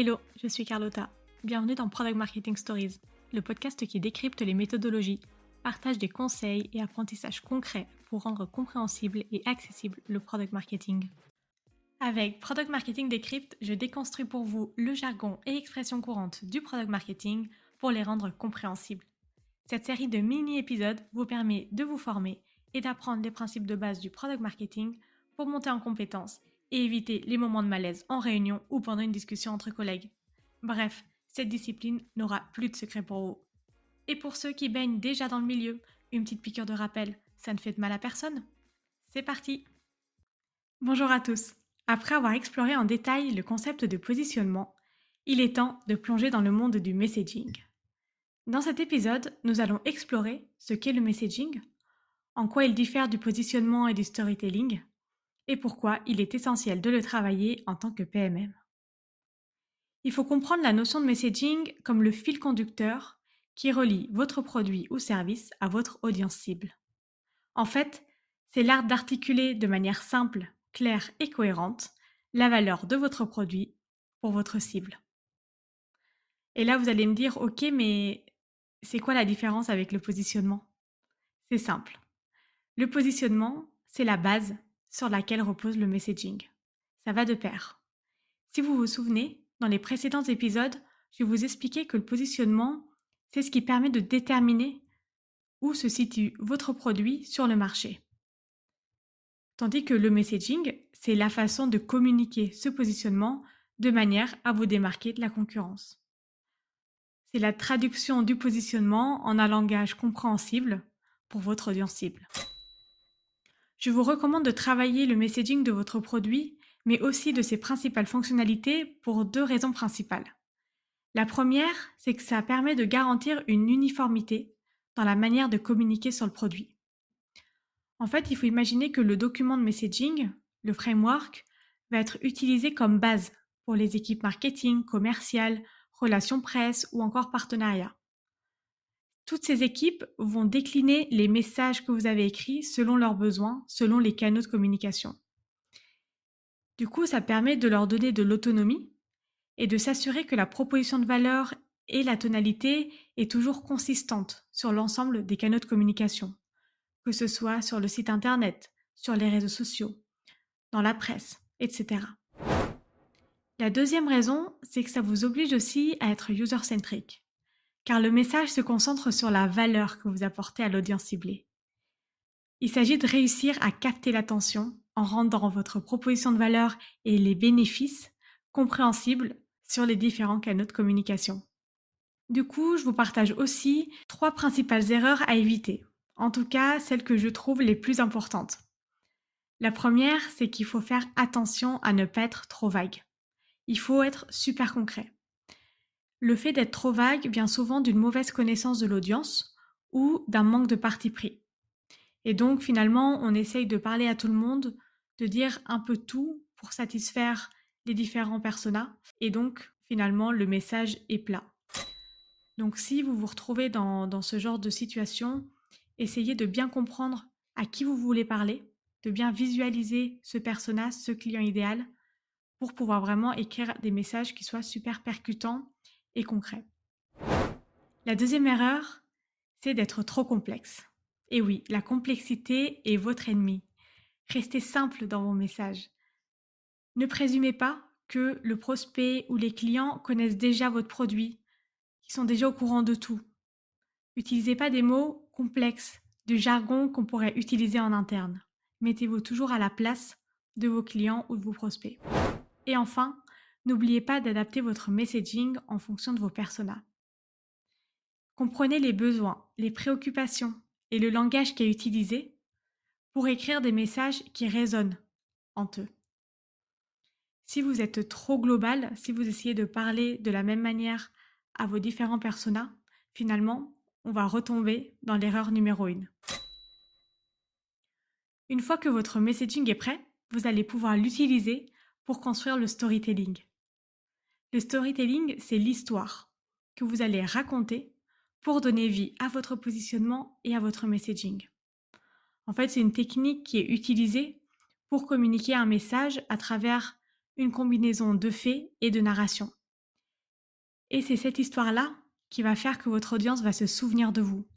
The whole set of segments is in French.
Hello, je suis Carlotta. Bienvenue dans Product Marketing Stories, le podcast qui décrypte les méthodologies, partage des conseils et apprentissages concrets pour rendre compréhensible et accessible le product marketing. Avec Product Marketing Decrypt, je déconstruis pour vous le jargon et expressions courantes du product marketing pour les rendre compréhensibles. Cette série de mini-épisodes vous permet de vous former et d'apprendre les principes de base du product marketing pour monter en compétences et éviter les moments de malaise en réunion ou pendant une discussion entre collègues. Bref, cette discipline n'aura plus de secret pour vous. Et pour ceux qui baignent déjà dans le milieu, une petite piqûre de rappel, ça ne fait de mal à personne. C'est parti Bonjour à tous Après avoir exploré en détail le concept de positionnement, il est temps de plonger dans le monde du messaging. Dans cet épisode, nous allons explorer ce qu'est le messaging, en quoi il diffère du positionnement et du storytelling, et pourquoi il est essentiel de le travailler en tant que PMM. Il faut comprendre la notion de messaging comme le fil conducteur qui relie votre produit ou service à votre audience cible. En fait, c'est l'art d'articuler de manière simple, claire et cohérente la valeur de votre produit pour votre cible. Et là, vous allez me dire, OK, mais c'est quoi la différence avec le positionnement? C'est simple. Le positionnement, c'est la base sur laquelle repose le messaging. Ça va de pair. Si vous vous souvenez, dans les précédents épisodes, je vous expliquer que le positionnement, c'est ce qui permet de déterminer où se situe votre produit sur le marché. Tandis que le messaging, c'est la façon de communiquer ce positionnement de manière à vous démarquer de la concurrence. C'est la traduction du positionnement en un langage compréhensible pour votre audience cible. Je vous recommande de travailler le messaging de votre produit, mais aussi de ses principales fonctionnalités pour deux raisons principales. La première, c'est que ça permet de garantir une uniformité dans la manière de communiquer sur le produit. En fait, il faut imaginer que le document de messaging, le framework, va être utilisé comme base pour les équipes marketing, commerciales, relations presse ou encore partenariat. Toutes ces équipes vont décliner les messages que vous avez écrits selon leurs besoins, selon les canaux de communication. Du coup, ça permet de leur donner de l'autonomie et de s'assurer que la proposition de valeur et la tonalité est toujours consistante sur l'ensemble des canaux de communication, que ce soit sur le site internet, sur les réseaux sociaux, dans la presse, etc. La deuxième raison, c'est que ça vous oblige aussi à être user-centric car le message se concentre sur la valeur que vous apportez à l'audience ciblée. Il s'agit de réussir à capter l'attention en rendant votre proposition de valeur et les bénéfices compréhensibles sur les différents canaux de communication. Du coup, je vous partage aussi trois principales erreurs à éviter, en tout cas celles que je trouve les plus importantes. La première, c'est qu'il faut faire attention à ne pas être trop vague. Il faut être super concret. Le fait d'être trop vague vient souvent d'une mauvaise connaissance de l'audience ou d'un manque de parti pris. Et donc finalement, on essaye de parler à tout le monde, de dire un peu tout pour satisfaire les différents personas, et donc finalement le message est plat. Donc si vous vous retrouvez dans, ce genre de situation, essayez de bien comprendre à qui vous voulez parler, de bien visualiser ce persona, ce client idéal, pour pouvoir vraiment écrire des messages qui soient super percutants et concret. La deuxième erreur, c'est d'être trop complexe. Et oui, la complexité est votre ennemi. Restez simple dans vos messages. Ne présumez pas que le prospect ou les clients connaissent déjà votre produit, qu'ils sont déjà au courant de tout. N'utilisez pas des mots complexes, du jargon qu'on pourrait utiliser en interne. Mettez-vous toujours à la place de vos clients ou de vos prospects. Et enfin, N'oubliez pas d'adapter votre messaging en fonction de vos personas. Comprenez les besoins, les préoccupations et le langage qui est utilisé pour écrire des messages qui résonnent en eux. Si vous êtes trop global, si vous essayez de parler de la même manière à vos différents personas, finalement, on va retomber dans l'erreur numéro 1. Une fois que votre messaging est prêt, vous allez pouvoir l'utiliser pour construire le storytelling. Le storytelling, c'est l'histoire que vous allez raconter pour donner vie à votre positionnement et à votre messaging. En fait, c'est une technique qui est utilisée pour communiquer un message à travers une combinaison de faits et de narration. Et c'est cette histoire-là qui va faire que votre audience va se souvenir de vous,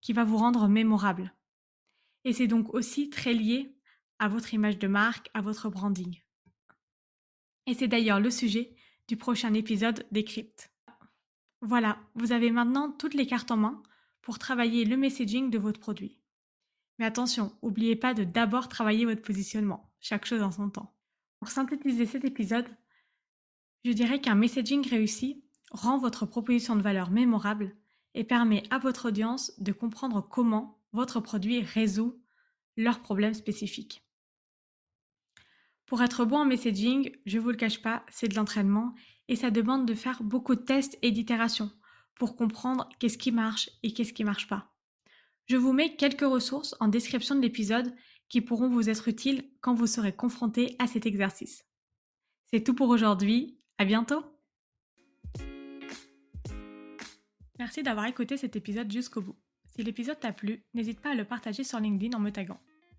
qui va vous rendre mémorable. Et c'est donc aussi très lié à votre image de marque, à votre branding. Et c'est d'ailleurs le sujet du prochain épisode d'Ecrypt. Voilà, vous avez maintenant toutes les cartes en main pour travailler le messaging de votre produit. Mais attention, n'oubliez pas de d'abord travailler votre positionnement, chaque chose en son temps. Pour synthétiser cet épisode, je dirais qu'un messaging réussi rend votre proposition de valeur mémorable et permet à votre audience de comprendre comment votre produit résout leurs problèmes spécifiques. Pour être bon en messaging, je vous le cache pas, c'est de l'entraînement et ça demande de faire beaucoup de tests et d'itérations pour comprendre qu'est-ce qui marche et qu'est-ce qui marche pas. Je vous mets quelques ressources en description de l'épisode qui pourront vous être utiles quand vous serez confronté à cet exercice. C'est tout pour aujourd'hui, à bientôt Merci d'avoir écouté cet épisode jusqu'au bout. Si l'épisode t'a plu, n'hésite pas à le partager sur LinkedIn en me taguant.